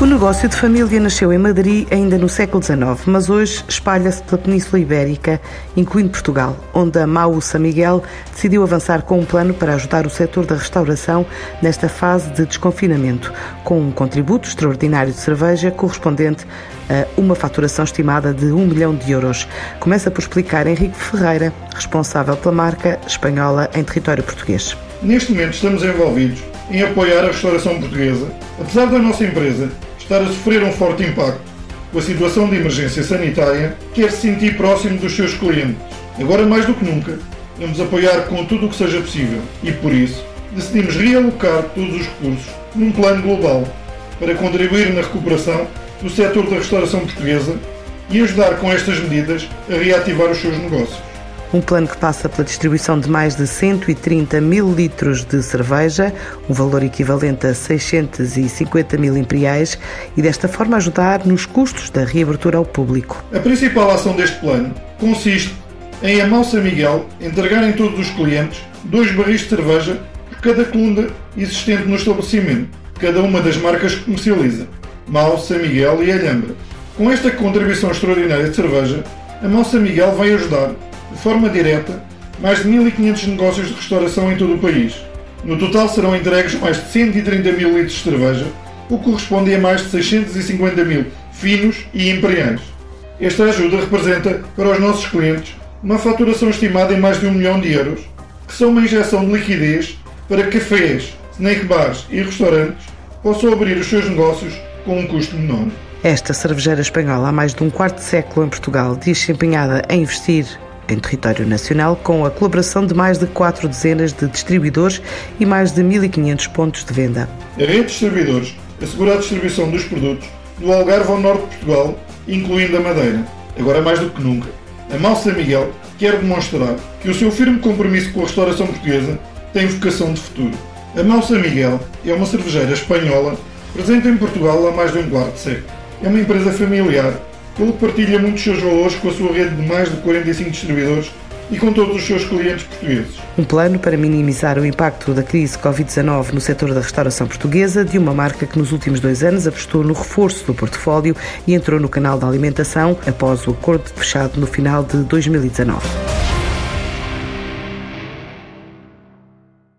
O negócio de família nasceu em Madrid ainda no século XIX, mas hoje espalha-se pela Península Ibérica, incluindo Portugal, onde a Mau São Miguel decidiu avançar com um plano para ajudar o setor da restauração nesta fase de desconfinamento, com um contributo extraordinário de cerveja correspondente a uma faturação estimada de 1 milhão de euros. Começa por explicar Henrique Ferreira, responsável pela marca espanhola em território português. Neste momento estamos envolvidos em apoiar a restauração portuguesa, apesar da nossa empresa estar a sofrer um forte impacto com a situação de emergência sanitária, quer se sentir próximo dos seus clientes. Agora mais do que nunca, vamos apoiar com tudo o que seja possível e, por isso, decidimos realocar todos os recursos num plano global para contribuir na recuperação do setor da restauração portuguesa e ajudar com estas medidas a reativar os seus negócios. Um plano que passa pela distribuição de mais de 130 mil litros de cerveja, um valor equivalente a 650 mil imperiais, e desta forma ajudar nos custos da reabertura ao público. A principal ação deste plano consiste em a Mal São Miguel entregar em todos os clientes dois barris de cerveja por cada coluna existente no estabelecimento, cada uma das marcas que comercializa, Mal, São Miguel e Alhambra. Com esta contribuição extraordinária de cerveja, a Mal São Miguel vai ajudar de forma direta, mais de 1.500 negócios de restauração em todo o país. No total serão entregues mais de 130 mil litros de cerveja, o que corresponde a mais de 650 mil finos e imperiais. Esta ajuda representa para os nossos clientes uma faturação estimada em mais de 1 milhão de euros, que são uma injeção de liquidez para cafés, snack bars e restaurantes possam abrir os seus negócios com um custo menor. Esta cervejeira espanhola há mais de um quarto de século em Portugal diz-se empenhada em investir em território nacional, com a colaboração de mais de quatro dezenas de distribuidores e mais de 1.500 pontos de venda. A rede de distribuidores assegura a distribuição dos produtos do Algarve ao norte de Portugal, incluindo a Madeira. Agora mais do que nunca, a Malsa Miguel quer demonstrar que o seu firme compromisso com a restauração portuguesa tem vocação de futuro. A Malsa Miguel é uma cervejeira espanhola presente em Portugal há mais de um quarto de século. É uma empresa familiar ele partilha muitos seus valores com a sua rede de mais de 45 distribuidores e com todos os seus clientes portugueses. Um plano para minimizar o impacto da crise Covid-19 no setor da restauração portuguesa de uma marca que nos últimos dois anos apostou no reforço do portfólio e entrou no canal da alimentação após o acordo fechado no final de 2019.